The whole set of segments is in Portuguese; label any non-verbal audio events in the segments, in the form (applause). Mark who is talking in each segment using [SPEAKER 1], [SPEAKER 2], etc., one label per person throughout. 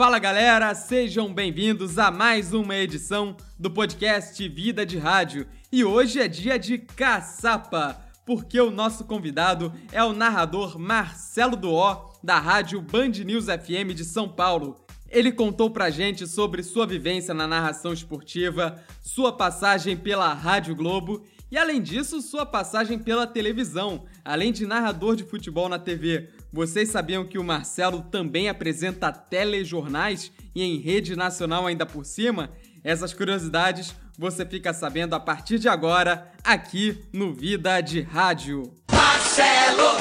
[SPEAKER 1] Fala galera, sejam bem-vindos a mais uma edição do podcast Vida de Rádio. E hoje é dia de caçapa, porque o nosso convidado é o narrador Marcelo Duó, da rádio Band News FM de São Paulo. Ele contou pra gente sobre sua vivência na narração esportiva, sua passagem pela Rádio Globo e, além disso, sua passagem pela televisão, além de narrador de futebol na TV. Vocês sabiam que o Marcelo também apresenta telejornais e em rede nacional ainda por cima? Essas curiosidades você fica sabendo a partir de agora, aqui no Vida de Rádio. Marcelo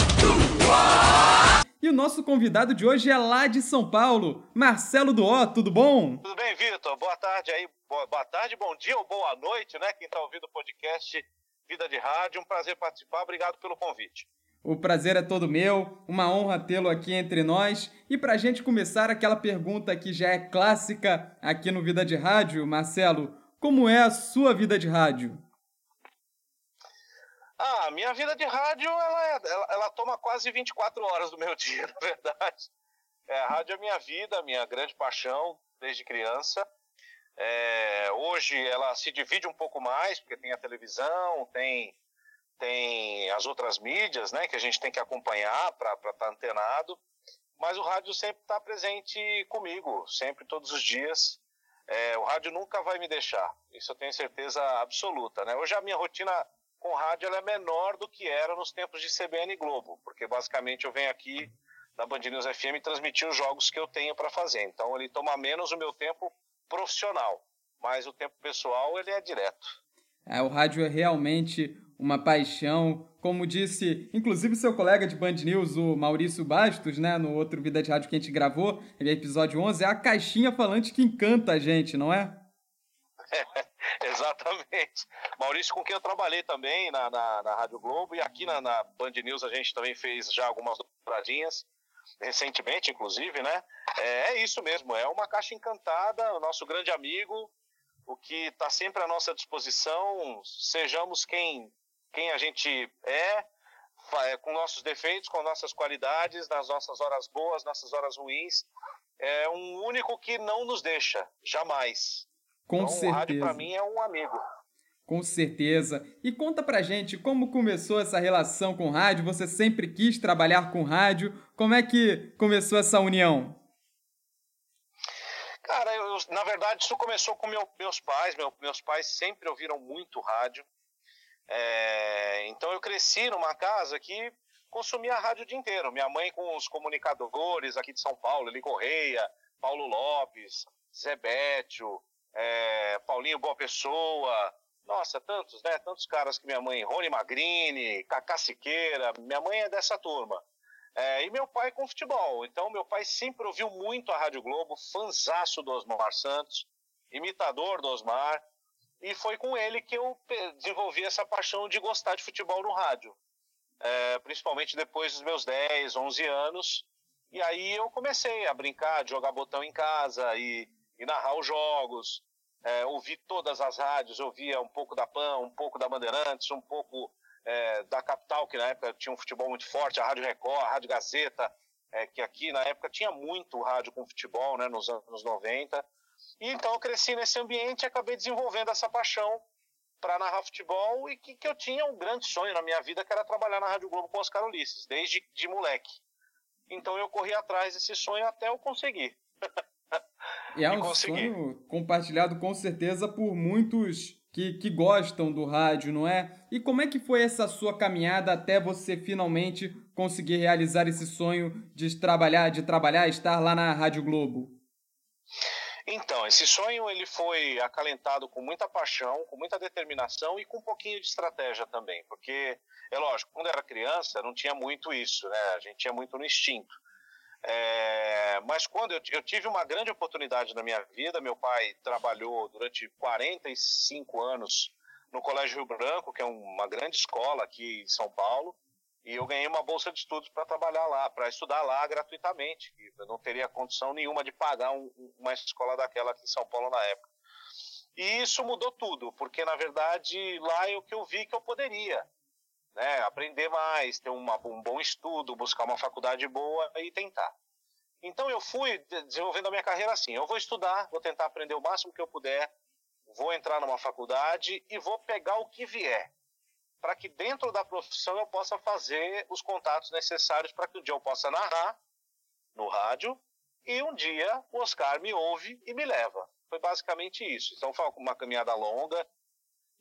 [SPEAKER 1] E o nosso convidado de hoje é lá de São Paulo, Marcelo Duó, tudo bom?
[SPEAKER 2] Tudo bem, Vitor? Boa tarde aí, boa, tarde, bom dia ou boa noite, né? Quem está ouvindo o podcast Vida de Rádio, um prazer participar, obrigado pelo convite.
[SPEAKER 1] O prazer é todo meu, uma honra tê-lo aqui entre nós. E para a gente começar aquela pergunta que já é clássica aqui no Vida de Rádio, Marcelo, como é a sua vida de rádio?
[SPEAKER 2] Ah, minha vida de rádio, ela, é, ela, ela, toma quase 24 horas do meu (laughs) dia, na verdade. É, a rádio é minha vida, minha grande paixão desde criança. É, hoje ela se divide um pouco mais, porque tem a televisão, tem tem as outras mídias, né, que a gente tem que acompanhar para estar tá antenado, mas o rádio sempre está presente comigo, sempre, todos os dias. É, o rádio nunca vai me deixar, isso eu tenho certeza absoluta. Né? Hoje a minha rotina com rádio é menor do que era nos tempos de CBN Globo, porque basicamente eu venho aqui na Band News FM transmitir os jogos que eu tenho para fazer. Então ele toma menos o meu tempo profissional, mas o tempo pessoal ele é direto.
[SPEAKER 1] É, o rádio é realmente uma paixão. Como disse, inclusive, seu colega de Band News, o Maurício Bastos, né, no outro Vida de Rádio que a gente gravou, episódio 11, é a caixinha falante que encanta a gente, não é?
[SPEAKER 2] é (laughs) exatamente. Maurício, com quem eu trabalhei também na, na, na Rádio Globo e aqui na, na, Band News a gente também fez já algumas dobradinhas, recentemente, inclusive, né? É, é isso mesmo, é uma caixa encantada, o nosso grande amigo, o que está sempre à nossa disposição, sejamos quem quem a gente é, é, com nossos defeitos, com nossas qualidades, nas nossas horas boas, nossas horas ruins. É um único que não nos deixa, jamais.
[SPEAKER 1] Com então, certeza. O
[SPEAKER 2] rádio para mim é um amigo.
[SPEAKER 1] Com certeza. E conta pra gente como começou essa relação com rádio. Você sempre quis trabalhar com rádio. Como é que começou essa união?
[SPEAKER 2] Cara, eu, na verdade, isso começou com meu, meus pais. Meu, meus pais sempre ouviram muito rádio. É, então eu cresci numa casa que consumia rádio o dia inteiro. Minha mãe com os comunicadores aqui de São Paulo, Eli Correia, Paulo Lopes, Zé Bétio, é, Paulinho Boa Pessoa, nossa, tantos, né? Tantos caras que minha mãe, Rony Magrini, Cacá Siqueira, minha mãe é dessa turma. É, e meu pai com futebol. Então, meu pai sempre ouviu muito a Rádio Globo, fanzaço do Osmar Santos, imitador do Osmar. E foi com ele que eu desenvolvi essa paixão de gostar de futebol no rádio. É, principalmente depois dos meus 10, 11 anos. E aí eu comecei a brincar, de jogar botão em casa e, e narrar os jogos. É, ouvi todas as rádios, ouvia um pouco da PAN, um pouco da Bandeirantes, um pouco é, da Capital, que na época tinha um futebol muito forte, a Rádio Record, a Rádio Gazeta, é, que aqui na época tinha muito rádio com futebol, né, nos anos 90. E então eu cresci nesse ambiente e acabei desenvolvendo essa paixão para narrar futebol e que, que eu tinha um grande sonho na minha vida, que era trabalhar na Rádio Globo com Oscar Ulisses, desde de moleque. Então eu corri atrás desse sonho até eu conseguir. (laughs)
[SPEAKER 1] E é um consegui. sonho compartilhado com certeza por muitos que, que gostam do rádio, não é? E como é que foi essa sua caminhada até você finalmente conseguir realizar esse sonho de trabalhar, de trabalhar, estar lá na Rádio Globo?
[SPEAKER 2] Então, esse sonho ele foi acalentado com muita paixão, com muita determinação e com um pouquinho de estratégia também, porque é lógico, quando era criança não tinha muito isso, né? A gente tinha muito no instinto. É, mas quando eu, eu, tive uma grande oportunidade na minha vida, meu pai trabalhou durante 45 anos no Colégio Rio Branco, que é uma grande escola aqui em São Paulo, e eu ganhei uma bolsa de estudos para trabalhar lá, para estudar lá gratuitamente. Eu não teria condição nenhuma de pagar um, uma escola daquela aqui em São Paulo na época. E isso mudou tudo, porque na verdade lá é o que eu vi que eu poderia. Né? Aprender mais, ter uma, um bom estudo, buscar uma faculdade boa e tentar. Então eu fui desenvolvendo a minha carreira assim. Eu vou estudar, vou tentar aprender o máximo que eu puder, vou entrar numa faculdade e vou pegar o que vier, para que dentro da profissão eu possa fazer os contatos necessários para que um dia eu possa narrar no rádio e um dia o Oscar me ouve e me leva. Foi basicamente isso. Então foi uma caminhada longa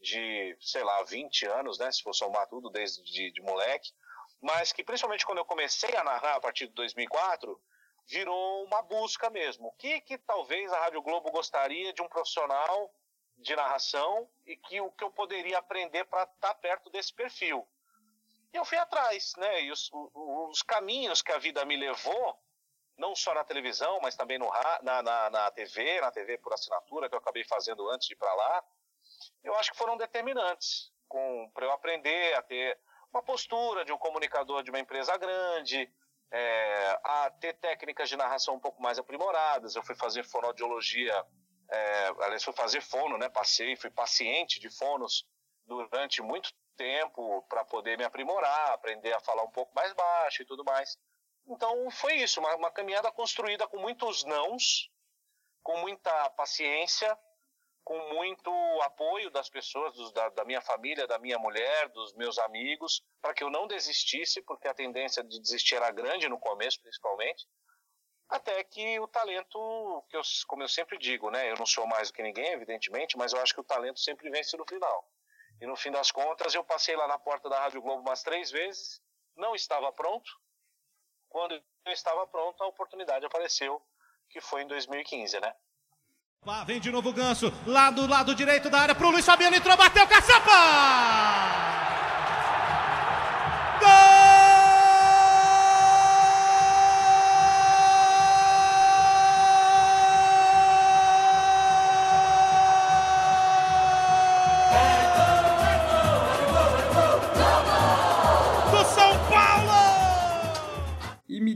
[SPEAKER 2] de, sei lá, 20 anos, né, se for somar tudo desde de, de moleque, mas que principalmente quando eu comecei a narrar a partir de 2004, virou uma busca mesmo. O que, que talvez a Rádio Globo gostaria de um profissional de narração e que o que eu poderia aprender para estar tá perto desse perfil. E eu fui atrás, né? E os, os, caminhos que a vida me levou, não só na televisão, mas também no, na, na, na TV, na TV por assinatura, que eu acabei fazendo antes de ir para lá, eu acho que foram determinantes para eu aprender a ter uma postura de um comunicador de uma empresa grande, é, a ter técnicas de narração um pouco mais aprimoradas. Eu fui fazer fonoaudiologia é, aliás, fui fazer fono, né? Passei, fui paciente de fonos durante muito tempo para poder me aprimorar, aprender a falar um pouco mais baixo e tudo mais. Então foi isso, uma, uma caminhada construída com muitos nãos, com muita paciência, com muito apoio das pessoas, dos, da, da, minha família, da minha mulher, dos meus amigos, para que eu não desistisse, porque a tendência de desistir era grande no começo, principalmente. Até que o talento, que eu, como eu sempre digo, né? Eu não sou mais do que ninguém, evidentemente, mas eu acho que o talento sempre vence no final. E no fim das contas, eu passei lá na porta da Rádio Globo umas três vezes, não estava pronto. Quando eu estava pronto, a oportunidade apareceu, que foi em 2015, né?
[SPEAKER 3] Vem de novo o Ganso, lá do lado direito da área pro Luiz Fabiano, entrou, bateu, caçapa!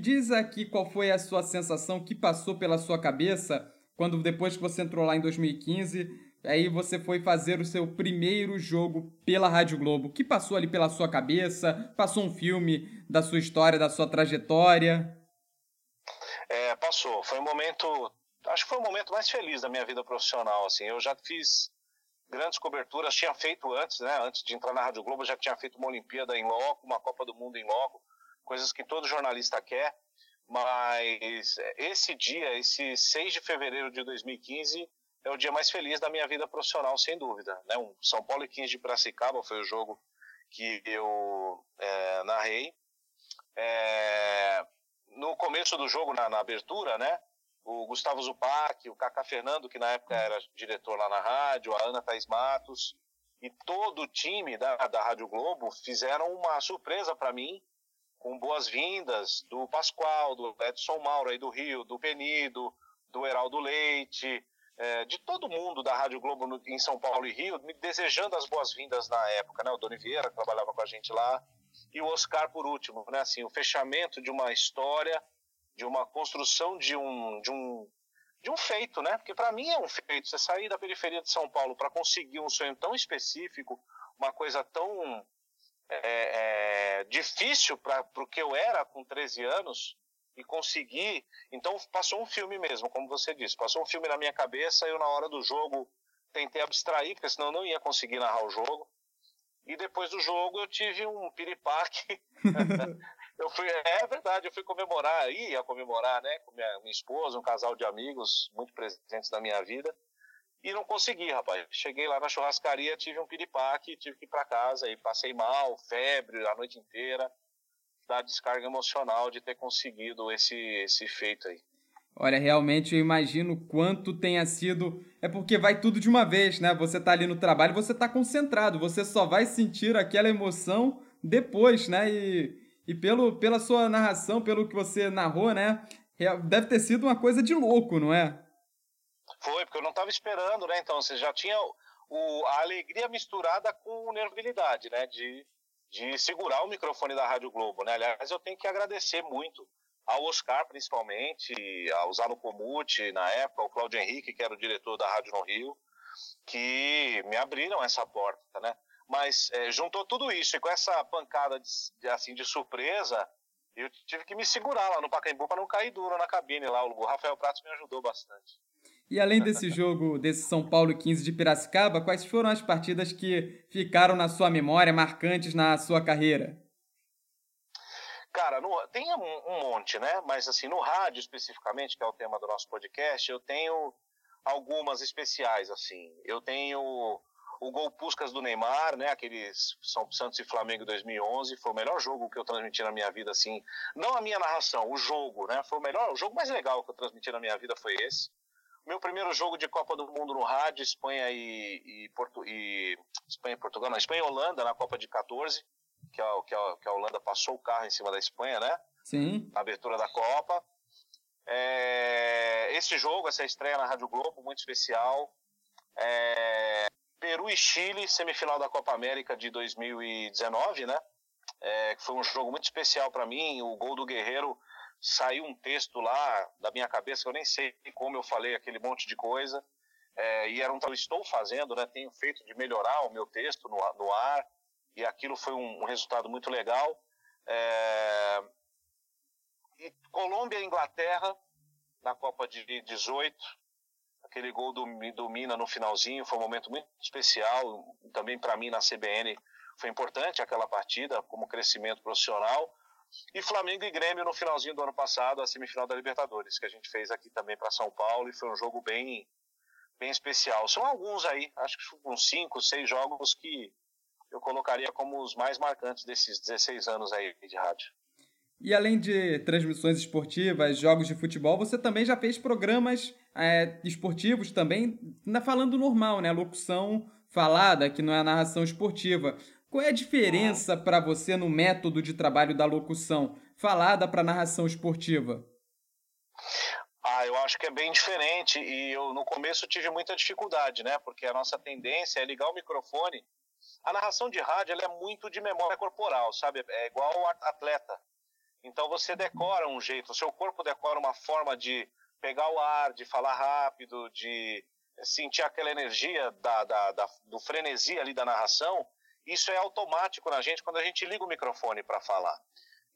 [SPEAKER 1] diz aqui qual foi a sua sensação que passou pela sua cabeça quando depois que você entrou lá em 2015, aí você foi fazer o seu primeiro jogo pela Rádio Globo. O que passou ali pela sua cabeça? Passou um filme da sua história, da sua trajetória?
[SPEAKER 2] É, passou. Foi um momento, acho que foi o momento mais feliz da minha vida profissional, assim. Eu já fiz grandes coberturas, tinha feito antes, né? Antes de entrar na Rádio Globo, já tinha feito uma Olimpíada em loco, uma Copa do Mundo em loco coisas que todo jornalista quer, mas esse dia, esse 6 de fevereiro de 2015, é o dia mais feliz da minha vida profissional, sem dúvida. Né? Um São Paulo e 15 de Piracicaba foi o jogo que eu é, narrei. É, no começo do jogo, na, na, abertura, né? O Gustavo Zupac, o Cacá Fernando, que na época era diretor lá na rádio, a Ana Thaís Matos, e todo o time da, da Rádio Globo fizeram uma surpresa para mim com boas-vindas do Pascoal, do Edson Mauro aí do Rio, do Penido, do Heraldo Leite, é, de todo mundo da Rádio Globo no, em São Paulo e Rio, me desejando as boas-vindas na época, né? O Doni Vieira, que trabalhava com a gente lá, e o Oscar por último, né? Assim, o fechamento de uma história, de uma construção de um, de um, de um feito, né? Porque para mim é um feito. Você sair da periferia de São Paulo para conseguir um sonho tão específico, uma coisa tão é, é, difícil para o que eu era com 13 anos e conseguir. Então passou um filme mesmo, como você disse, passou um filme na minha cabeça. Eu na hora do jogo tentei abstrair, porque senão eu não ia conseguir narrar o jogo. E depois do jogo eu tive um piripaque. (laughs) eu fui, é verdade, eu fui comemorar, ia comemorar, né, com minha, minha esposa, um casal de amigos muito presentes na minha vida. E não consegui, rapaz. Cheguei lá na churrascaria, tive um piripaque, tive que ir para casa e passei mal, febre a noite inteira, da descarga emocional de ter conseguido esse, esse feito aí.
[SPEAKER 1] Olha, realmente eu imagino quanto tenha sido. É porque vai tudo de uma vez, né? Você tá ali no trabalho, você tá concentrado, você só vai sentir aquela emoção depois, né? E, e pelo, pela sua narração, pelo que você narrou, né? Deve ter sido uma coisa de louco, não é?
[SPEAKER 2] Foi, porque eu não estava esperando, né? Então, você já tinha o, a alegria misturada com nervilidade, né? De, de segurar o microfone da Rádio Globo, né? Aliás, eu tenho que agradecer muito ao Oscar, principalmente, ao Zano Comute, na época, ao Cláudio Henrique, que era o diretor da Rádio no Rio, que me abriram essa porta, né? Mas é, juntou tudo isso, e com essa pancada de, assim, de surpresa, eu tive que me segurar lá no Pacaembu para não cair duro na cabine lá. O Rafael Pratos me ajudou bastante.
[SPEAKER 1] E além desse jogo, desse São Paulo 15 de Piracicaba, quais foram as partidas que ficaram na sua memória, marcantes na sua carreira?
[SPEAKER 2] Cara, no, tem um, um, monte, né? Mas assim, no rádio especificamente, que é o tema do nosso podcast, eu tenho algumas especiais, assim. Eu tenho o gol Puscas do Neymar, né? Aqueles São Santos e Flamengo 2011, foi o melhor jogo que eu transmiti na minha vida, assim. Não a minha narração, o jogo, né? Foi o melhor, o jogo mais legal que eu transmiti na minha vida foi esse. Meu primeiro jogo de Copa do Mundo no rádio, Espanha e, e, Porto, e Espanha e Portugal, não, Espanha e Holanda na Copa de 14 que a, que, a, que a Holanda passou o carro em cima da Espanha, né?
[SPEAKER 1] Sim.
[SPEAKER 2] Na abertura da Copa. É, esse jogo, essa estreia na Rádio Globo, muito especial. É, Peru e Chile, semifinal da Copa América de 2019, né? É, foi um jogo muito especial para mim. O gol do Guerreiro saiu um texto lá da minha cabeça, que eu nem sei como eu falei aquele monte de coisa. É, e era um que estou fazendo, né? Tenho feito de melhorar o meu texto no, no ar e aquilo foi um, um resultado muito legal. É... E Colômbia e Inglaterra na Copa de 18, aquele gol do, do Mina no finalzinho foi um momento muito especial, também para mim na CBN foi importante aquela partida como crescimento profissional. E Flamengo e Grêmio no finalzinho do ano passado, a semifinal da Libertadores, que a gente fez aqui também para São Paulo e foi um jogo bem bem especial. São alguns aí, acho que uns cinco, seis jogos que eu colocaria como os mais marcantes desses 16 anos aí de rádio.
[SPEAKER 1] E além de transmissões esportivas, jogos de futebol, você também já fez programas é, esportivos também, falando normal, né? Locução falada, que não é a narração esportiva. Qual é a diferença para você no método de trabalho da locução falada para narração esportiva?
[SPEAKER 2] Ah, eu acho que é bem diferente e eu no começo tive muita dificuldade, né? Porque a nossa tendência é ligar o microfone a narração de rádio é muito de memória corporal, sabe? É igual atleta. Então você decora um jeito, o seu corpo decora uma forma de pegar o ar, de falar rápido, de sentir aquela energia da, da, da, do frenesi ali da narração. Isso é automático na gente quando a gente liga o microfone para falar.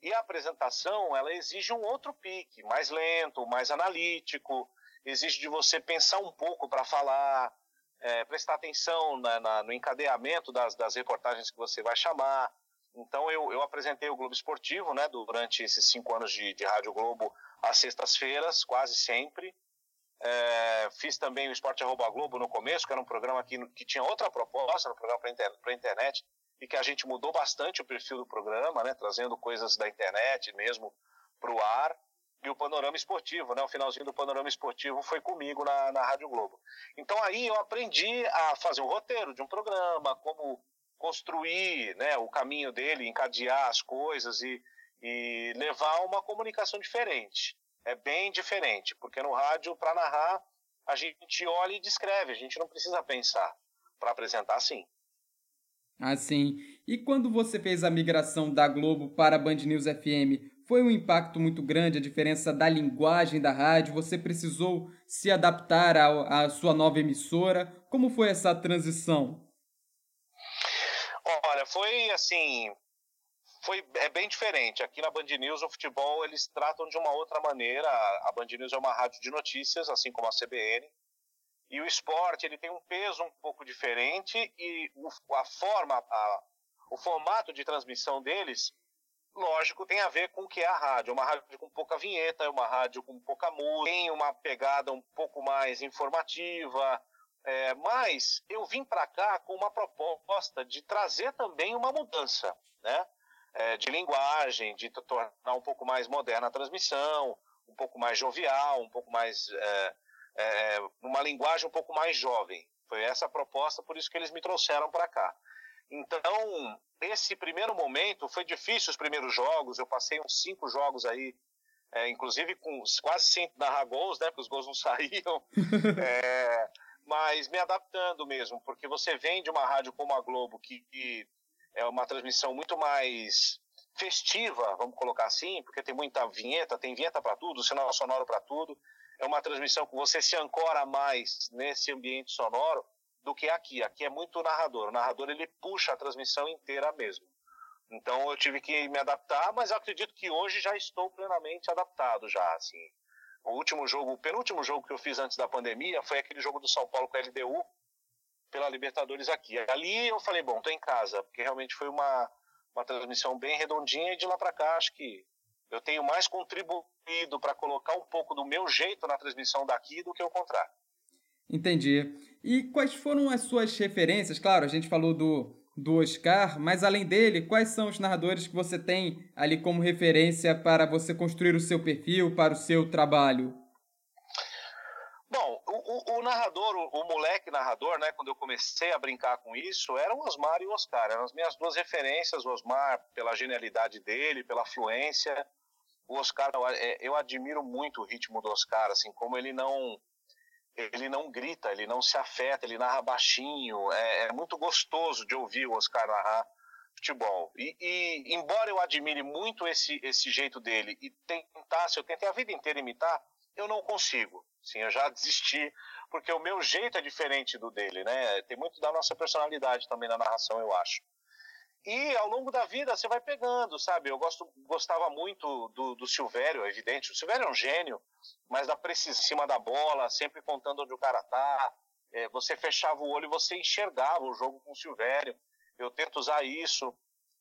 [SPEAKER 2] E a apresentação, ela exige um outro pique, mais lento, mais analítico, exige de você pensar um pouco para falar, é, prestar atenção na, na, no encadeamento das, das reportagens que você vai chamar. Então eu, eu apresentei o Globo Esportivo, né, durante esses cinco anos de, de Rádio Globo, às sextas-feiras, quase sempre. É, fiz também o Esporte Arroba Globo no começo, que era um programa que, que tinha outra proposta, um programa para inter, a internet, e que a gente mudou bastante o perfil do programa, né, trazendo coisas da internet mesmo para o ar e o panorama esportivo, né? O finalzinho do panorama esportivo foi comigo na, na Rádio Globo. Então aí eu aprendi a fazer um roteiro de um programa, como construir né, o caminho dele, encadear as coisas e, e levar uma comunicação diferente. É bem diferente, porque no rádio, para narrar, a gente olha e descreve, a gente não precisa pensar para apresentar assim.
[SPEAKER 1] Assim. E quando você fez a migração da Globo para a Band News FM, foi um impacto muito grande a diferença da linguagem da rádio? Você precisou se adaptar à, sua nova emissora? Como foi essa transição?
[SPEAKER 2] Olha, foi assim, foi é bem diferente. Aqui na Band News o futebol eles tratam de uma outra maneira. A Band News é uma rádio de notícias, assim como a CBN. E o esporte ele tem um peso um pouco diferente e a forma, a, o formato de transmissão deles lógico, tem a ver com o que é a rádio. É uma rádio com pouca vinheta, é uma rádio com pouca música, tem uma pegada um pouco mais informativa. É, mas eu vim para cá com uma proposta de trazer também uma mudança, né? É, de linguagem, de tornar um pouco mais moderna a transmissão, um pouco mais jovial, um pouco mais. É, é, uma linguagem um pouco mais jovem. Foi essa a proposta, por isso que eles me trouxeram para cá. Então, esse primeiro momento foi difícil os primeiros jogos. Eu passei uns cinco jogos aí, é, inclusive com quase sem narrar gols, né? Porque os gols não (laughs) saíam. é, mas me adaptando mesmo, porque você vem de uma rádio como a Globo, que, que é uma transmissão muito mais festiva, vamos colocar assim, porque tem muita vinheta, tem vinheta para tudo, sinal sonoro para tudo. É uma transmissão que você se ancora mais nesse ambiente sonoro do que aqui. Aqui é muito narrador. O narrador ele puxa a transmissão inteira mesmo. Então eu tive que me adaptar, mas eu acredito que hoje já estou plenamente adaptado já, assim. O último jogo, o penúltimo jogo que eu fiz antes da pandemia foi aquele jogo do São Paulo com a LDU pela Libertadores aqui. Ali eu falei, bom, tô em casa, porque realmente foi uma, uma transmissão bem redondinha e de lá para cá acho que eu tenho mais contribuído para colocar um pouco do meu jeito na transmissão daqui do que o contrário.
[SPEAKER 1] Entendi. E quais foram as suas referências? Claro, a gente falou do, do Oscar, mas além dele, quais são os narradores que você tem ali como referência para você construir o seu perfil, para o seu trabalho?
[SPEAKER 2] Narrador, o, o, moleque narrador, né, quando eu comecei a brincar com isso, eram Osmar e Oscar, eram as minhas duas referências, o Osmar pela genialidade dele, pela fluência, o Oscar, é, eu admiro muito o ritmo do Oscar, assim, como ele não ele não grita, ele não se afeta, ele narra baixinho. É, é muito gostoso de ouvir o Oscar narrar futebol. E, e, embora eu admire muito esse, esse jeito dele e tentasse, eu tentei a vida inteira imitar, eu não consigo. Sim, eu já desisti, porque o meu jeito é diferente do dele, né? Tem muito da nossa personalidade também na narração, eu acho. E ao longo da vida você vai pegando, sabe? Eu gosto, gostava muito do, do Silvério, é evidente. O Silvério é um gênio, mas da precisão cima da bola, sempre contando onde o cara tá. É, você fechava o olho e você enxergava o jogo com o Silvério. Eu tento usar isso.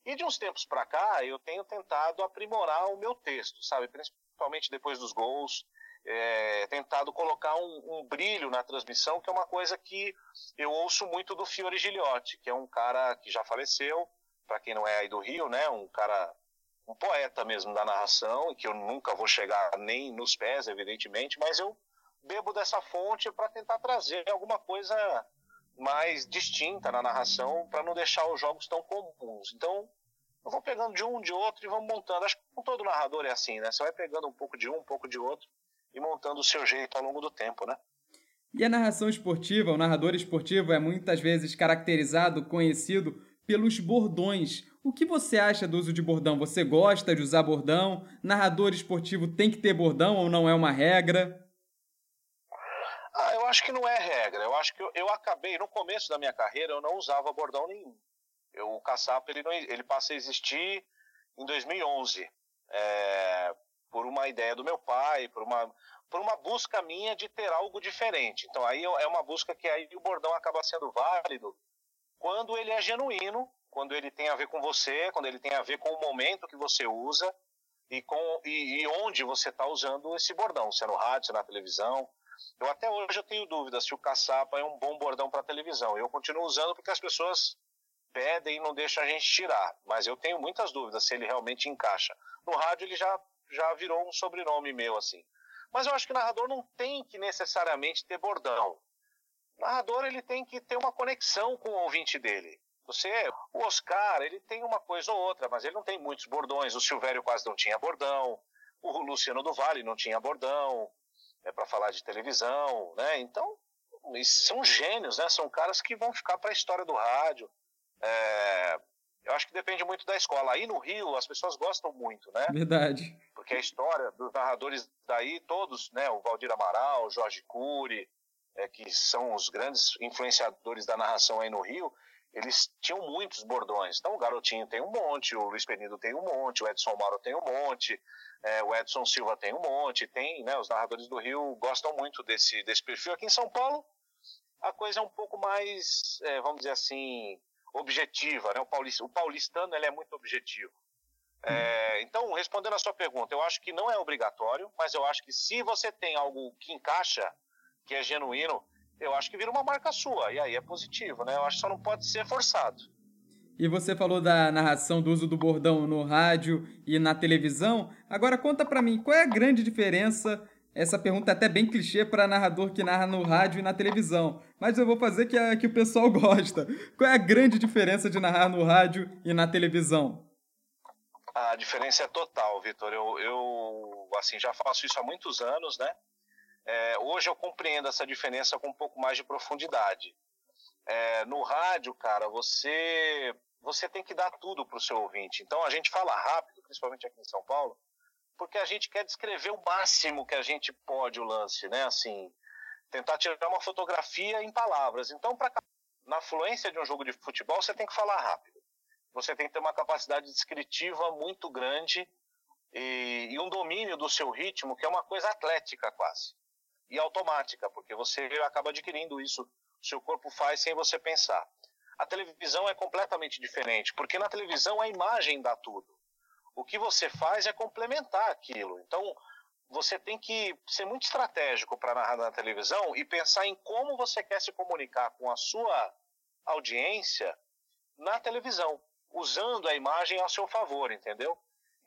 [SPEAKER 2] E de uns tempos para cá, eu tenho tentado aprimorar o meu texto, sabe? Principalmente depois dos gols. É, tentado colocar um, um, brilho na transmissão, que é uma coisa que eu ouço muito do Fiore Giliotti, que é um cara que já faleceu, para quem não é aí do Rio, né, um cara, um poeta mesmo da narração, e que eu nunca vou chegar nem nos pés, evidentemente, mas eu bebo dessa fonte para tentar trazer alguma coisa mais distinta na narração, para não deixar os jogos tão comuns. Então, eu vou pegando de um, de outro e vamos montando. Acho que com todo narrador é assim, né? Você vai pegando um pouco de um, um pouco de outro e montando o seu jeito ao longo do tempo, né?
[SPEAKER 1] E a narração esportiva, o narrador esportivo é muitas vezes caracterizado, conhecido pelos bordões. O que você acha do uso de bordão? Você gosta de usar bordão? Narrador esportivo tem que ter bordão ou não é uma regra?
[SPEAKER 2] Ah, eu acho que não é regra. Eu acho que eu, eu acabei, no começo da minha carreira, eu não usava bordão nenhum. Eu, o caçapa ele, não, ele passa a existir em 2011. É, por uma ideia do meu pai, por uma, por uma busca minha de ter algo diferente. Então aí é uma busca que aí o bordão acaba sendo válido quando ele é genuíno, quando ele tem a ver com você, quando ele tem a ver com o momento que você usa e, com, e, e onde você está usando esse bordão, se é no rádio, se é na televisão. Eu até hoje eu tenho dúvida se o caçapa é um bom bordão para televisão. Eu continuo usando porque as pessoas pedem e não deixam a gente tirar, mas eu tenho muitas dúvidas se ele realmente encaixa. No rádio ele já, já virou um sobrenome meu assim. Mas eu acho que o narrador não tem que necessariamente ter bordão. O narrador ele tem que ter uma conexão com o ouvinte dele. Você, o Oscar, ele tem uma coisa ou outra, mas ele não tem muitos bordões. O Silvério quase não tinha bordão. O Luciano do Vale não tinha bordão. É para falar de televisão, né? Então, são gênios, né? São caras que vão ficar para a história do rádio. É, eu acho que depende muito da escola. Aí no Rio as pessoas gostam muito, né?
[SPEAKER 1] Verdade.
[SPEAKER 2] Porque a história dos narradores daí, todos, né? O Valdir Amaral, o Jorge Cury, é, que são os grandes influenciadores da narração aí no Rio, eles tinham muitos bordões. Então o Garotinho tem um monte, o Luiz Penido tem um monte, o Edson Mauro tem um monte, é, o Edson Silva tem um monte, tem, né, os narradores do Rio gostam muito desse, desse perfil. Aqui em São Paulo, a coisa é um pouco mais, é, vamos dizer assim, objetiva, né? O, paulista, o paulistano ele é muito objetivo. É, então, respondendo a sua pergunta, eu acho que não é obrigatório, mas eu acho que se você tem algo que encaixa que é genuíno, eu acho que vira uma marca sua. E aí é positivo, né? Eu acho que só não pode ser forçado.
[SPEAKER 1] E você falou da narração do uso do bordão no rádio e na televisão. Agora conta para mim, qual é a grande diferença? Essa pergunta é até bem clichê para narrador que narra no rádio e na televisão, mas eu vou fazer que, a, que o pessoal (laughs) gosta. Qual é a grande diferença de narrar no rádio e na televisão?
[SPEAKER 2] A diferença é total, Vitor. Eu, eu assim já faço isso há muitos anos, né? É, hoje eu compreendo essa diferença com um pouco mais de profundidade. É, no rádio, cara, você você tem que dar tudo para o seu ouvinte. Então a gente fala rápido, principalmente aqui em São Paulo, porque a gente quer descrever o máximo que a gente pode o lance, né? Assim, tentar tirar uma fotografia em palavras. Então, para na fluência de um jogo de futebol, você tem que falar rápido. você tem que ter uma capacidade descritiva muito grande e, e um domínio do seu ritmo, que é uma coisa atlética quase, e automática, porque você acaba adquirindo isso, seu corpo faz sem você pensar. A televisão é completamente diferente, porque na televisão a imagem dá tudo. O que você faz é complementar aquilo. Então, você tem que ser muito estratégico para narrar na televisão e pensar em como você quer se comunicar com a sua audiência na televisão, usando a imagem a seu favor, entendeu?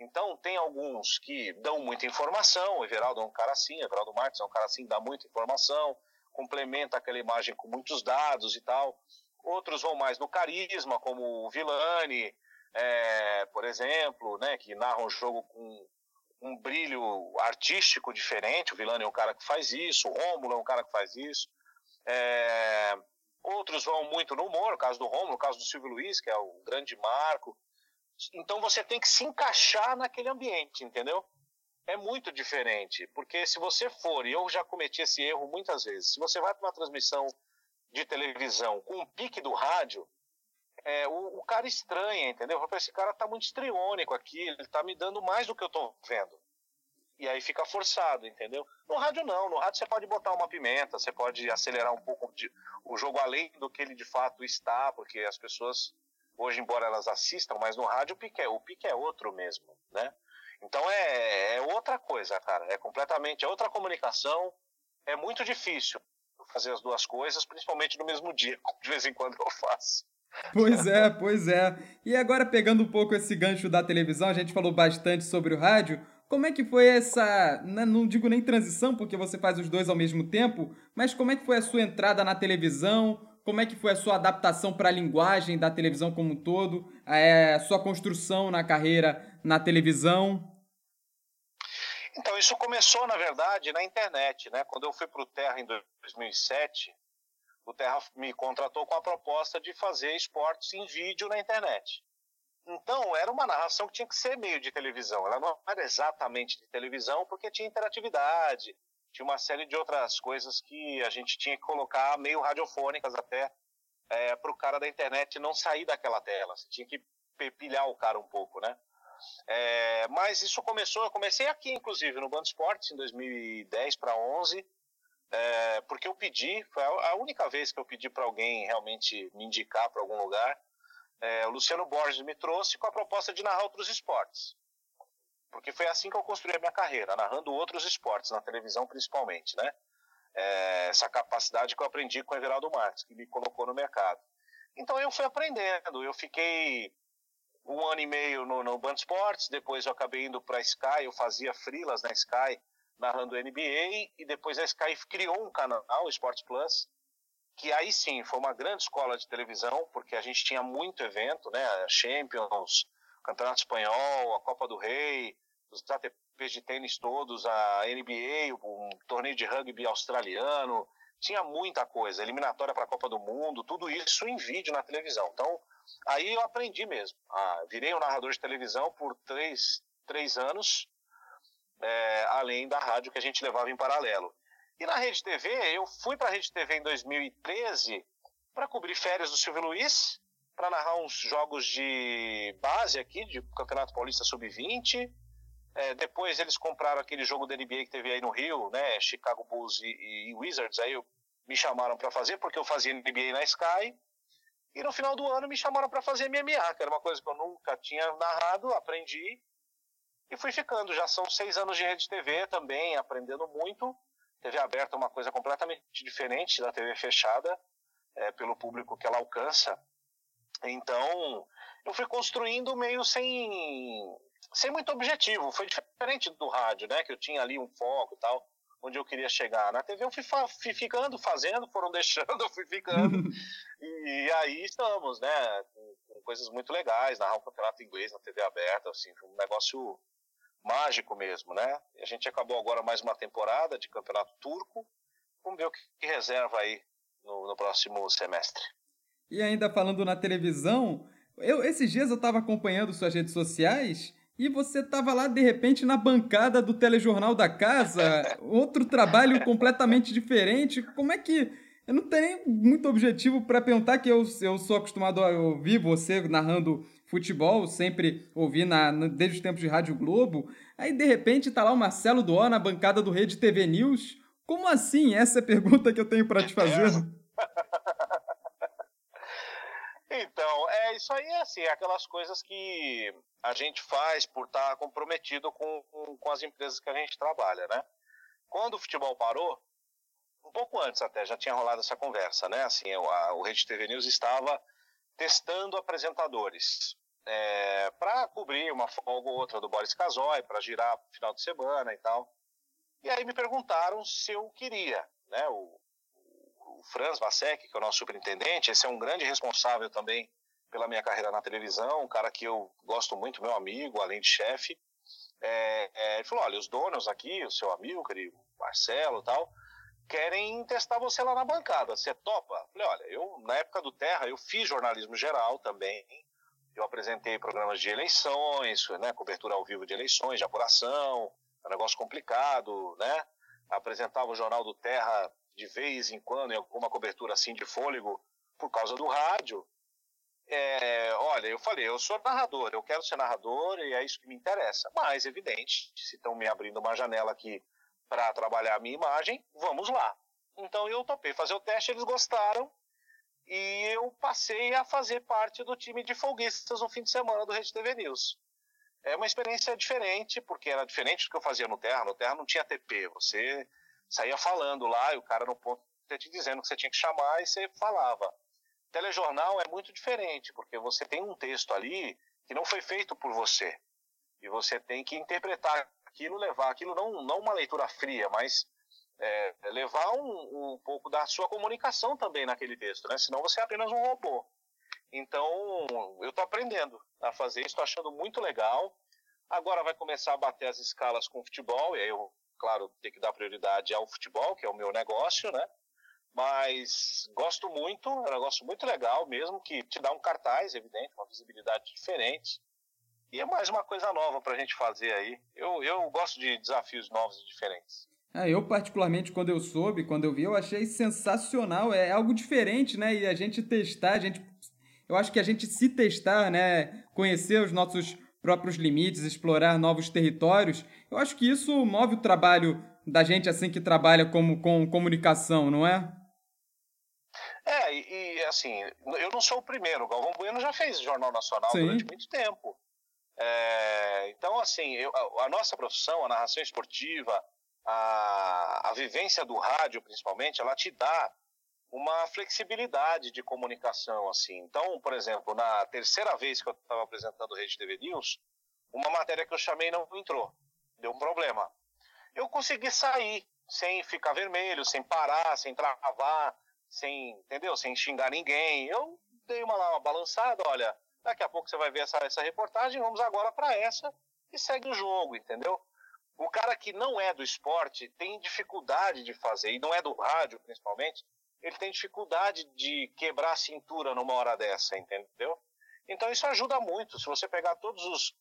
[SPEAKER 2] Então, tem alguns que dão muita informação, o Everaldo é um cara assim, o Everaldo Marques é um cara assim, dá muita informação, complementa aquela imagem com muitos dados e tal. Outros vão mais no carisma, como o Villani, é, por exemplo, né, que narra um jogo com um brilho artístico diferente. O Villani é um cara que faz isso, o Rômulo é um cara que faz isso. É, outros vão muito no humor, no caso do Rômulo, no caso do Silvio Luiz, que é o grande marco. Então você tem que se encaixar naquele ambiente, entendeu? É muito diferente, porque se você for, e eu já cometi esse erro muitas vezes, se você vai para uma transmissão de televisão com o pique do rádio, é, o, o, cara estranha, entendeu? Esse cara tá muito estriônico aqui, ele tá me dando mais do que eu tô vendo. E aí fica forçado, entendeu? No rádio não, no rádio você pode botar uma pimenta, você pode acelerar um pouco de, o jogo além do que ele de fato está, porque as pessoas hoje, embora elas assistam, mas no rádio o pique é, o pique é outro mesmo, né? Então é, é outra coisa, cara. É completamente é outra comunicação. É muito difícil fazer as duas coisas, principalmente no mesmo dia, (laughs) de vez em quando eu faço.
[SPEAKER 1] Pois é, pois é. E agora pegando um pouco esse gancho da televisão, a gente falou bastante sobre o rádio. Como é que foi essa, né, não digo nem transição, porque você faz os dois ao mesmo tempo, mas como é que foi a sua entrada na televisão? Como é que foi a sua adaptação para a linguagem da televisão como um todo? É, a sua construção na carreira na televisão?
[SPEAKER 2] Então, isso começou, na verdade, na internet. Né? Quando eu fui para o Terra em 2007, o Terra me contratou com a proposta de fazer esportes em vídeo na internet. Então, era uma narração que tinha que ser meio de televisão. Ela não era exatamente de televisão, porque tinha interatividade, tinha uma série de outras coisas que a gente tinha que colocar meio radiofônicas até é, para o cara da internet não sair daquela tela. Você tinha que pilhar o cara um pouco, né? É, mas isso começou, eu comecei aqui, inclusive, no Band Esportes, em 2010 para 11, é, porque eu pedi, foi a única vez que eu pedi para alguém realmente me indicar para algum lugar, é, o Luciano Borges me trouxe com a proposta de narrar outros esportes. Porque foi assim que eu construí a minha carreira, narrando outros esportes, na televisão principalmente, né? É, essa capacidade que eu aprendi com o Everaldo Marques, que me colocou no mercado. Então eu fui aprendendo, eu fiquei um ano e meio no, no Band Esportes, depois eu acabei indo para a Sky, eu fazia frilas na Sky, narrando NBA, e depois a Sky criou um canal, o Sports Plus, que aí sim foi uma grande escola de televisão, porque a gente tinha muito evento, né? Champions, Campeonato Espanhol, a Copa do Rei, os ATPs de tênis todos, a NBA, um torneio de rugby australiano, tinha muita coisa, eliminatória para a Copa do Mundo, tudo isso em vídeo na televisão. Então, aí eu aprendi mesmo. Ah, virei um narrador de televisão por três, três anos, é, além da rádio que a gente levava em paralelo. E na Rede TV, eu fui para a Rede TV em 2013 para cobrir férias do Silvio Luiz, para narrar uns jogos de base aqui, de Campeonato Paulista Sub-20. É, depois eles compraram aquele jogo da NBA que teve aí no Rio, né? Chicago Bulls e, e Wizards. Aí eu, me chamaram para fazer, porque eu fazia NBA na Sky. E no final do ano me chamaram para fazer MMA, que era uma coisa que eu nunca tinha narrado, aprendi e fui ficando. Já são seis anos de rede TV também, aprendendo muito. TV aberta é uma coisa completamente diferente da TV fechada, é, pelo público que ela alcança. Então, eu fui construindo meio sem, sem muito objetivo. Foi diferente do rádio, né? Que eu tinha ali um foco e tal, onde eu queria chegar. Na TV eu fui, fui ficando, fazendo, foram (laughs) deixando, eu fui ficando. (laughs) e, aí estamos, né? Com, com, coisas muito legais, narrar um campeonato inglês na TV aberta, assim, foi um negócio mágico mesmo, né? A gente acabou agora mais uma temporada de campeonato turco. Vamos ver o que reserva aí no, no próximo semestre.
[SPEAKER 1] E ainda falando na televisão, eu esses dias eu estava acompanhando suas redes sociais e você estava lá de repente na bancada do telejornal da casa, (laughs) outro trabalho completamente diferente. Como é que Eu não tenho muito objetivo para perguntar que eu, eu sou acostumado a ouvir você narrando futebol, sempre ouvi na, desde os tempos de Rádio Globo. Aí, de repente, tá lá o Marcelo Doó na bancada do Rede TV News. Como assim? Essa é a pergunta que eu tenho para te fazer. (laughs)
[SPEAKER 2] Então, é isso aí, é assim, aquelas coisas que a gente faz por estar comprometido com, com, com as empresas que a gente trabalha, né? Quando o futebol parou, um pouco antes até já tinha rolado essa conversa, né? Assim, a, o Rede TV News estava testando apresentadores é, para cobrir uma folga ou outra do Boris Casoy, para girar final de semana e tal. E aí me perguntaram se eu queria, né? O, o Franz Vasek, que é o nosso superintendente, esse é um grande responsável também pela minha carreira na televisão, um cara que eu gosto muito, meu amigo, além de chefe. É, é, ele falou: olha, os donos aqui, o seu amigo, querido Marcelo tal, querem testar você lá na bancada. Você topa? Falei, olha, eu, na época do Terra, eu fiz jornalismo geral também. Eu apresentei programas de eleições, né, cobertura ao vivo de eleições, de apuração, um negócio complicado, né? Apresentava o Jornal do Terra de vez em quando, em alguma cobertura assim de fôlego, por causa do rádio. É, olha, eu falei, eu sou narrador, eu quero ser narrador e é isso que me interessa. Mas, evidente, se estão me abrindo uma janela aqui para trabalhar a minha imagem, vamos lá. Então eu topei fazer o teste, eles gostaram e eu passei a fazer parte do time de folguistas no fim de semana do Rede TV News. É uma experiência diferente, porque era diferente do que eu fazia no Terra. No Terra não tinha TP, você saía falando lá e o cara no ponto te dizendo que você tinha que chamar e você falava. Telejornal é muito diferente, porque você tem um texto ali que não foi feito por você. E você tem que interpretar aquilo, levar aquilo não, não uma leitura fria, mas é, levar um, um, pouco da sua comunicação também naquele texto, né? Senão você é apenas um robô. Então, eu estou aprendendo a fazer isso, estou achando muito legal. Agora vai começar a bater as escalas com o futebol, e aí eu, claro, tenho que dar prioridade ao futebol, que é o meu negócio, né? Mas gosto muito, é um negócio muito legal mesmo, que te dá um cartaz, evidente, uma visibilidade diferente. E é mais uma coisa nova para a gente fazer aí. Eu, eu gosto de desafios novos e diferentes.
[SPEAKER 1] É, eu, particularmente, quando eu soube, quando eu vi, eu achei sensacional. É algo diferente, né? E a gente testar, a gente. Eu acho que a gente se testar, né? Conhecer os nossos próprios limites, explorar novos territórios, eu acho que isso move o trabalho da gente assim que trabalha como, com comunicação, não é?
[SPEAKER 2] É, e, e assim, eu não sou o primeiro. O Galvão Bueno já fez Jornal Nacional Sim. durante muito tempo. É, então, assim, eu, a, a, nossa profissão, a narração esportiva, a, a vivência do rádio, principalmente, ela te dá uma flexibilidade de comunicação, assim. Então, por exemplo, na terceira vez que eu estava apresentando o Rede TV News, uma matéria que eu chamei não entrou, deu um problema. Eu consegui sair sem ficar vermelho, sem parar, sem travar, sem, entendeu? Sem xingar ninguém. Eu dei uma, uma balançada, olha, Daqui a pouco você vai ver essa, essa reportagem, vamos agora para essa e segue o jogo, entendeu? O cara que não é do esporte tem dificuldade de fazer, e não é do rádio principalmente, ele tem dificuldade de quebrar a cintura numa hora dessa, entendeu? Então isso ajuda muito. Se você pegar todos os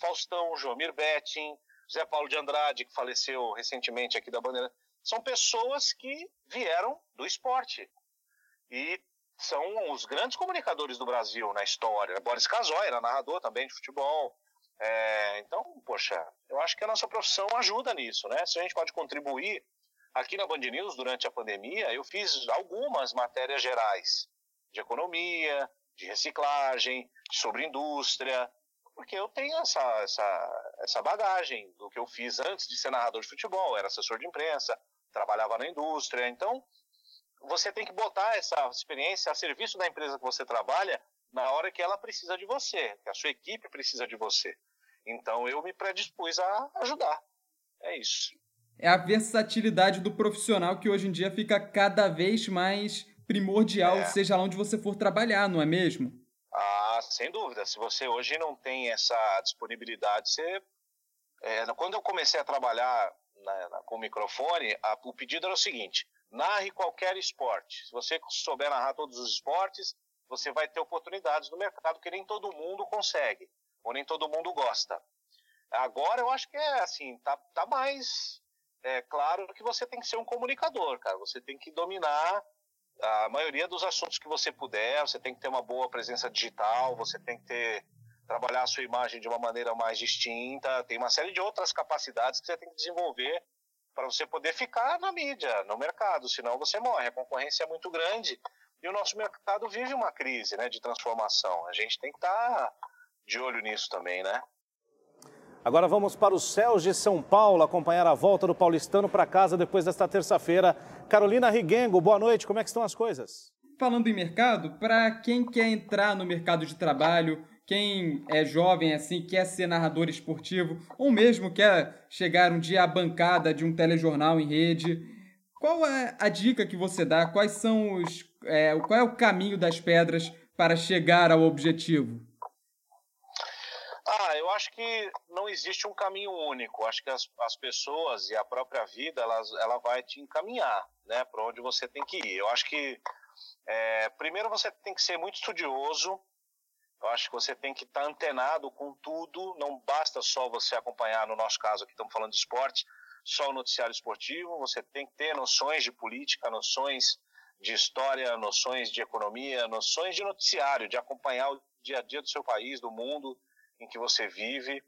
[SPEAKER 2] Faustão, Jomir Betting, Zé Paulo de Andrade, que faleceu recentemente aqui da Bandeira, são pessoas que vieram do esporte. E são os grandes comunicadores do Brasil na história. Boris Casoy era narrador também de futebol. É, então, poxa, eu acho que a nossa profissão ajuda nisso, né? Se a gente pode contribuir, aqui na Band News, durante a pandemia, eu fiz algumas matérias gerais de economia, de reciclagem, sobre indústria, porque eu tenho essa, essa, essa bagagem do que eu fiz antes de ser narrador de futebol, era assessor de imprensa, trabalhava na indústria, então você tem que botar essa experiência a serviço da empresa que você trabalha na hora que ela precisa de você, que a sua equipe precisa de você. Então eu me predispus a ajudar. É isso.
[SPEAKER 1] É a versatilidade do profissional que hoje em dia fica cada vez mais primordial, é. seja lá onde você for trabalhar, não é mesmo?
[SPEAKER 2] Ah, sem dúvida. Se você hoje não tem essa disponibilidade, você. É, quando eu comecei a trabalhar na, na, com o microfone, a, o pedido era o seguinte: narre qualquer esporte. Se você souber narrar todos os esportes, você vai ter oportunidades no mercado que nem todo mundo consegue, ou nem todo mundo gosta. Agora eu acho que é assim, tá, tá mais é, claro que você tem que ser um comunicador, cara. Você tem que dominar a maioria dos assuntos que você puder, você tem que ter uma boa presença digital, você tem que ter trabalhar a sua imagem de uma maneira mais distinta, tem uma série de outras capacidades que você tem que desenvolver para você poder ficar na mídia, no mercado, senão você morre. A concorrência é muito grande e o nosso mercado vive uma crise né, de transformação. A gente tem que estar tá de olho nisso também, né?
[SPEAKER 4] Agora vamos para os céus de São Paulo acompanhar a volta do paulistano para casa depois desta terça-feira. Carolina Riguengo, boa noite, como é que estão as coisas?
[SPEAKER 1] Falando em mercado, para quem quer entrar no mercado de trabalho, quem é jovem assim, quer ser narrador esportivo, ou mesmo quer chegar um dia à bancada de um telejornal em rede, qual é a dica que você dá? Quais são os. É, qual é o caminho das pedras para chegar ao objetivo?
[SPEAKER 2] Ah, eu acho que não existe um caminho único. Acho que as, as pessoas e a própria vida, elas, ela vai te encaminhar, né, para onde você tem que ir. Eu acho que é, primeiro você tem que ser muito estudioso. Eu acho que você tem que estar tá antenado com tudo. Não basta só você acompanhar, no nosso caso aqui estamos falando de esporte, só o noticiário esportivo. Você tem que ter noções de política, noções de história, noções de economia, noções de noticiário, de acompanhar o dia a dia do seu país, do mundo em que você vive.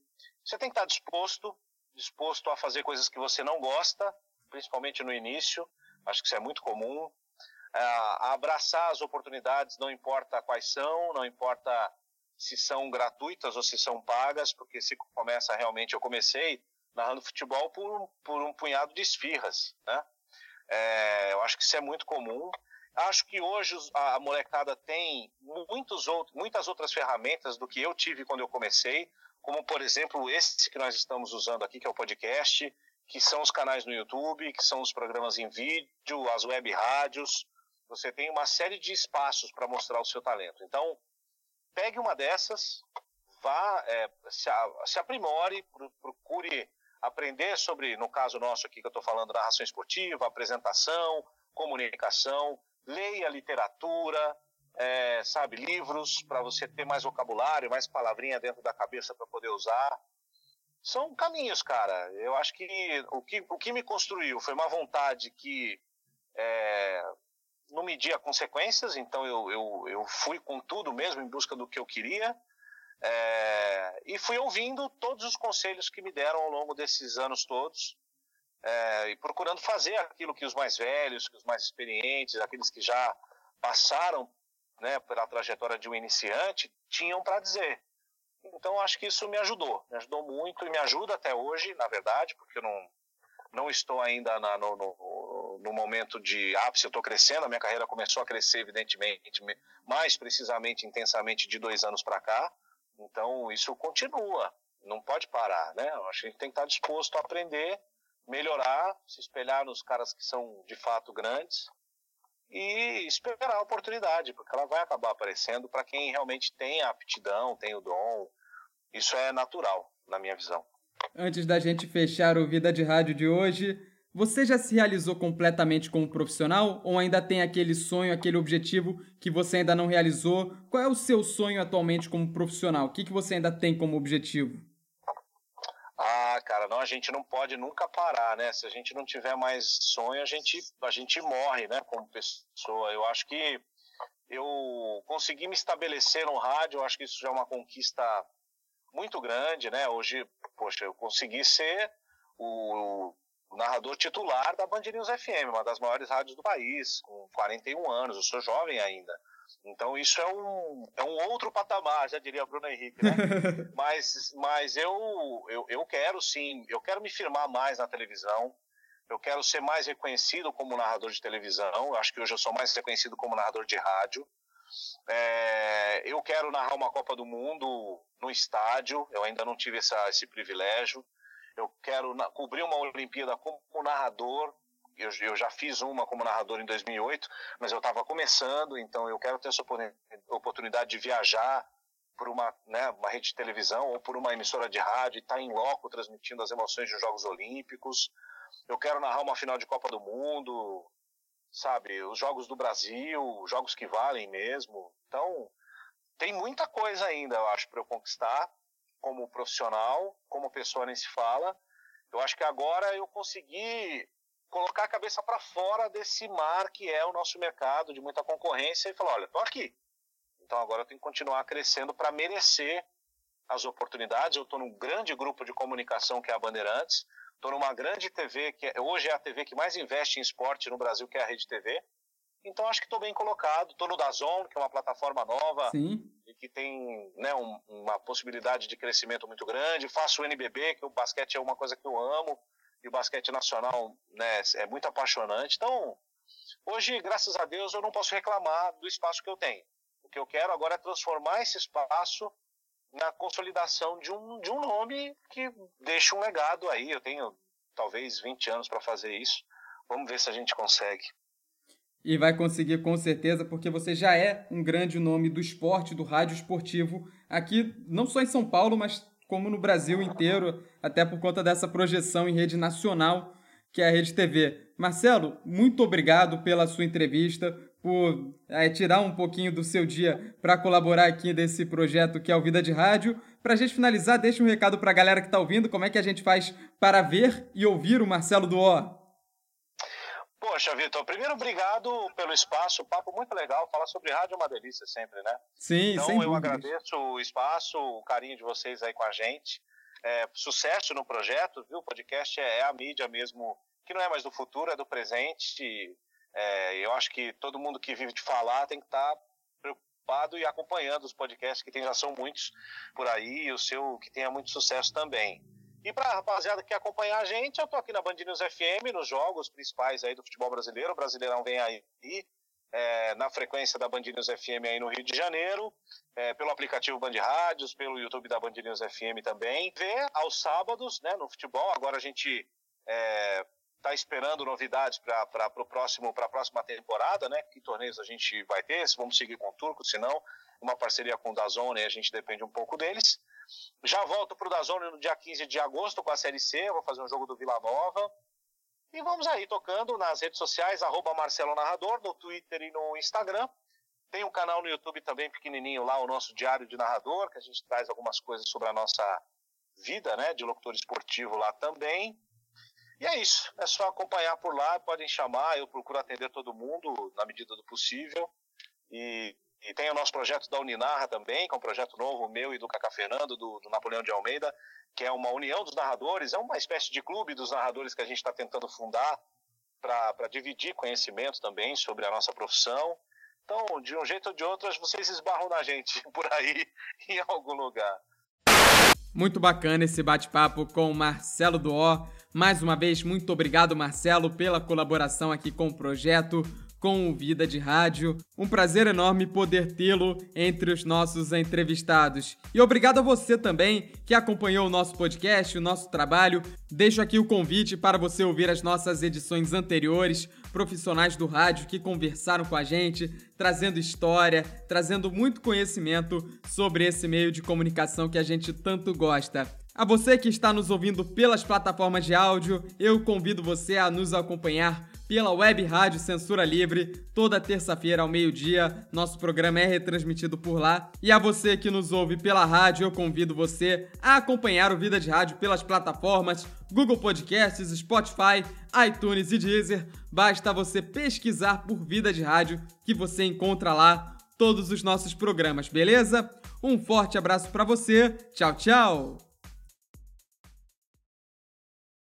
[SPEAKER 2] Você tem que estar disposto, disposto a fazer coisas que você não gosta, principalmente no início. Acho que isso é muito comum. A abraçar as oportunidades, não importa quais são, não importa se são gratuitas ou se são pagas, porque se começa realmente, eu comecei narrando futebol por, por um punhado de esfirras, né? É, eu acho que isso é muito comum. Acho que hoje a molecada tem muitos outros, muitas outras ferramentas do que eu tive quando eu comecei, como por exemplo esse que nós estamos usando aqui, que é o podcast, que são os canais no YouTube, que são os programas em vídeo, as web rádios. Você tem uma série de espaços para mostrar o seu talento. Então, pegue uma dessas, vá, é, se, se aprimore, procure aprender sobre, no caso nosso aqui que eu estou falando, narração esportiva, apresentação, comunicação, leia literatura, é, sabe, livros para você ter mais vocabulário, mais palavrinha dentro da cabeça para poder usar. São caminhos, cara. Eu acho que o que, o que me construiu foi uma vontade que é, não media consequências, então eu, eu, eu fui com tudo mesmo em busca do que eu queria. É, e fui ouvindo todos os conselhos que me deram ao longo desses anos todos é, e procurando fazer aquilo que os mais velhos, que os mais experientes, aqueles que já passaram né, pela trajetória de um iniciante, tinham para dizer. Então, acho que isso me ajudou, me ajudou muito e me ajuda até hoje, na verdade, porque eu não, não estou ainda na, no, no, no, momento de ápice, eu estou crescendo, a minha carreira começou a crescer, evidentemente, mais precisamente, intensamente, de dois anos para cá. Então, isso continua, não pode parar, né? A gente tem que estar disposto a aprender melhorar, se espelhar nos caras que são de fato grandes e esperar a oportunidade, porque ela vai acabar aparecendo para quem realmente tem a aptidão, tem o dom. Isso é natural, na minha visão.
[SPEAKER 1] Antes da gente fechar o Vida de Rádio de hoje, você já se realizou completamente como profissional ou ainda tem aquele sonho, aquele objetivo que você ainda não realizou? Qual é o seu sonho atualmente como profissional? O que, que você ainda tem como objetivo?
[SPEAKER 2] Ah, cara, não, a gente não pode nunca parar, né? Se a gente não tiver mais sonho, a gente, a gente morre, né, como pessoa. Eu acho que eu consegui me estabelecer no rádio, eu acho que isso já é uma conquista muito grande, né? Hoje, poxa, eu consegui ser o, narrador titular da Band News FM, uma das maiores rádios do país, com 41 anos, eu sou jovem ainda. Então isso é um, é um outro patamar, já diria Bruno Henrique, né? (laughs) mas mas eu, eu, eu quero sim, eu quero me firmar mais na televisão, eu quero ser mais reconhecido como narrador de televisão, eu acho que hoje eu sou mais reconhecido como narrador de rádio. É, eu quero narrar uma Copa do Mundo no estádio, eu ainda não tive essa, esse privilégio. Eu quero na, cobrir uma Olimpíada como narrador, eu, eu já fiz uma como narrador em 2008, mas eu estava começando, então eu quero ter essa oportunidade de viajar por uma, né, uma rede de televisão ou por uma emissora de rádio e estar tá em loco transmitindo as emoções dos Jogos Olímpicos. Eu quero narrar uma final de Copa do Mundo, sabe, os Jogos do Brasil, jogos que valem mesmo. Então, tem muita coisa ainda, eu acho, para eu conquistar como profissional, como pessoa nem se fala. Eu acho que agora eu consegui colocar a cabeça para fora desse mar que é o nosso mercado de muita concorrência e falar, olha, tô aqui. Então agora eu tenho que continuar crescendo para merecer as oportunidades. Eu estou num grande grupo de comunicação que é a Bandeirantes. Estou numa grande TV que é, hoje é a TV que mais investe em esporte no Brasil, que é a Rede TV. Então acho que estou bem colocado. Estou no Dazon, que é uma plataforma nova
[SPEAKER 1] Sim.
[SPEAKER 2] e que tem né, um, uma possibilidade de crescimento muito grande. Faço o NBB, que o basquete é uma coisa que eu amo e o basquete nacional né, é muito apaixonante. Então hoje, graças a Deus, eu não posso reclamar do espaço que eu tenho. O que eu quero agora é transformar esse espaço na consolidação de um, de um nome que deixa um legado aí. Eu tenho talvez 20 anos para fazer isso. Vamos ver se a gente consegue.
[SPEAKER 1] E vai conseguir com certeza, porque você já é um grande nome do esporte, do rádio esportivo, aqui não só em São Paulo, mas como no Brasil inteiro, até por conta dessa projeção em rede nacional que é a Rede TV. Marcelo, muito obrigado pela sua entrevista, por é, tirar um pouquinho do seu dia para colaborar aqui desse projeto que é o Vida de Rádio. Para a gente finalizar, deixa um recado para a galera que está ouvindo, como é que a gente faz para ver e ouvir o Marcelo do O.
[SPEAKER 2] Poxa, Vitor, primeiro obrigado pelo espaço, papo muito legal, falar sobre rádio é uma delícia sempre, né?
[SPEAKER 1] Sim,
[SPEAKER 2] então eu
[SPEAKER 1] dúvidas.
[SPEAKER 2] agradeço o espaço, o carinho de vocês aí com a gente. É, sucesso no projeto, viu? O podcast é, é a mídia mesmo, que não é mais do futuro, é do presente. É, eu acho que todo mundo que vive de falar tem que estar preocupado e acompanhando os podcasts, que tem, já são muitos por aí, e o seu que tenha muito sucesso também. E para a rapaziada que acompanhar a gente, eu estou aqui na Band News FM, nos jogos principais aí do futebol brasileiro. O Brasileirão vem aí é, na frequência da Band News FM aí no Rio de Janeiro, é, pelo aplicativo Band Rádios, pelo YouTube da Band News FM também. Vê aos sábados, né, no futebol. Agora a gente é, está esperando novidades para o próximo para a próxima temporada, né? Que torneios a gente vai ter? Se vamos seguir com o Turco, se não, uma parceria com o Dazone, a gente depende um pouco deles. Já volto para o Dazone no dia 15 de agosto com a Série C, vou fazer um jogo do Vila Nova. E vamos aí, tocando nas redes sociais, arroba Marcelo Narrador, no Twitter e no Instagram. Tem um canal no YouTube também pequenininho lá, o nosso Diário de Narrador, que a gente traz algumas coisas sobre a nossa vida, né, de locutor esportivo lá também. E é isso, é só acompanhar por lá, podem chamar, eu procuro atender todo mundo na medida do possível. E, e tem o nosso projeto da Uninarra também, que é um projeto novo meu e do Cacá Fernando, do, do Napoleão de Almeida, que é uma união dos narradores, é uma espécie de clube dos narradores que a gente está tentando fundar para dividir conhecimento também sobre a nossa profissão. Então, de um jeito ou de outro, vocês esbarram na gente (laughs) por aí, em algum lugar.
[SPEAKER 1] Muito bacana esse bate-papo com Marcelo Duó. Mais uma vez, muito obrigado, Marcelo, pela colaboração aqui com o projeto, com Vida de Rádio. Um prazer enorme poder tê-lo entre os nossos entrevistados. E obrigado a você também que acompanhou o nosso podcast, o nosso trabalho. Deixo aqui o convite para você ouvir as nossas edições anteriores, profissionais do rádio que conversaram com a gente, trazendo história, trazendo muito conhecimento sobre esse meio de comunicação que a gente tanto gosta. A você que está nos ouvindo pelas plataformas de áudio, eu convido você a nos acompanhar pela web rádio Censura Livre, toda terça-feira ao meio-dia. Nosso programa é retransmitido por lá. E a você que nos ouve pela rádio, eu convido você a acompanhar o Vida de Rádio pelas plataformas Google Podcasts, Spotify, iTunes e Deezer. Basta você pesquisar por Vida de Rádio que você encontra lá todos os nossos programas, beleza? Um forte abraço para você. Tchau, tchau.